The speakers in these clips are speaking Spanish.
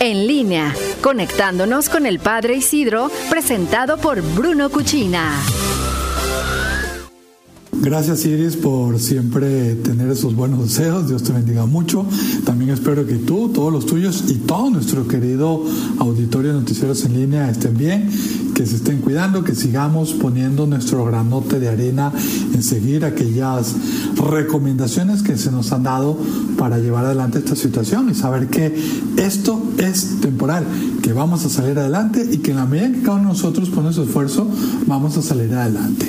en línea, conectándonos con el Padre Isidro, presentado por Bruno Cuchina. Gracias Iris por siempre tener esos buenos deseos. Dios te bendiga mucho. También espero que tú, todos los tuyos y todo nuestro querido auditorio de noticieros en línea estén bien, que se estén cuidando, que sigamos poniendo nuestro granote de arena en seguir aquellas recomendaciones que se nos han dado para llevar adelante esta situación y saber que esto es temporal, que vamos a salir adelante y que en la medida que cada uno de nosotros pone su esfuerzo, vamos a salir adelante.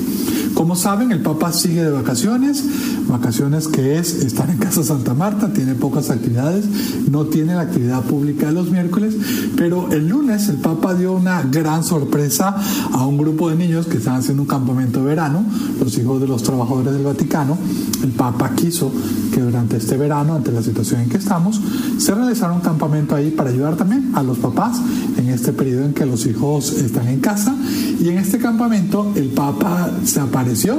Como saben, el Papa sigue de vacaciones, vacaciones que es estar en Casa Santa Marta, tiene pocas actividades, no tiene la actividad pública de los miércoles, pero el lunes el Papa dio una gran sorpresa a un grupo de niños que estaban haciendo un campamento de verano, los hijos de los trabajadores del Vaticano. El Papa quiso que durante este verano, ante la situación en que estamos, se realizara un campamento ahí para ayudar también a los papás en este periodo en que los hijos están en casa. Y en este campamento el Papa se apareció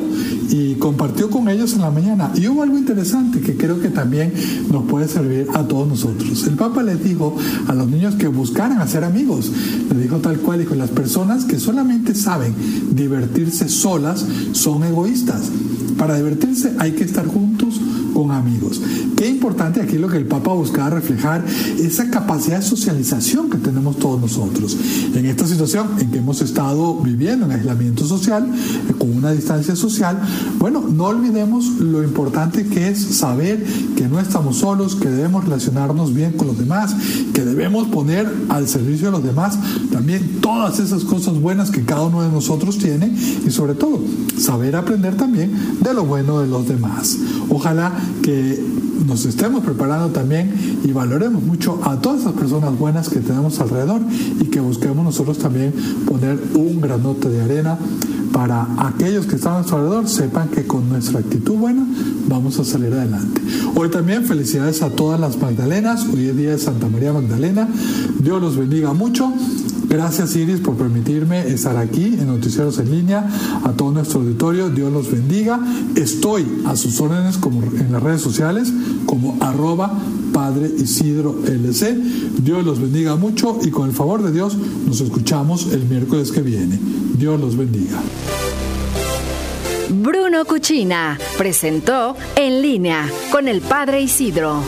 y compartió con ellos en la mañana. Y hubo algo interesante que creo que también nos puede servir a todos nosotros. El Papa les dijo a los niños que buscaran hacer amigos. Le dijo tal cual, dijo, las personas que solamente saben divertirse solas son egoístas. Para divertirse hay que estar juntos con amigos. Qué importante aquí lo que el Papa buscaba reflejar, esa capacidad de socialización que tenemos todos nosotros. En esta situación en que hemos estado viviendo en aislamiento social, con una distancia social, bueno, no olvidemos lo importante que es saber que no estamos solos, que debemos relacionarnos bien con los demás, que debemos poner al servicio de los demás también todas esas cosas buenas que cada uno de nosotros tiene y sobre todo saber aprender también de lo bueno de los demás. Ojalá que nos estemos preparando también y valoremos mucho a todas esas personas buenas que tenemos alrededor y que busquemos nosotros también poner un granote de arena para aquellos que están a nuestro alrededor sepan que con nuestra actitud buena vamos a salir adelante. Hoy también felicidades a todas las Magdalenas, hoy es día de Santa María Magdalena, Dios los bendiga mucho Gracias Iris por permitirme estar aquí en Noticieros en línea. A todo nuestro auditorio, Dios los bendiga. Estoy a sus órdenes como en las redes sociales como arroba Padre Isidro LC. Dios los bendiga mucho y con el favor de Dios nos escuchamos el miércoles que viene. Dios los bendiga. Bruno Cuchina presentó En línea con el Padre Isidro.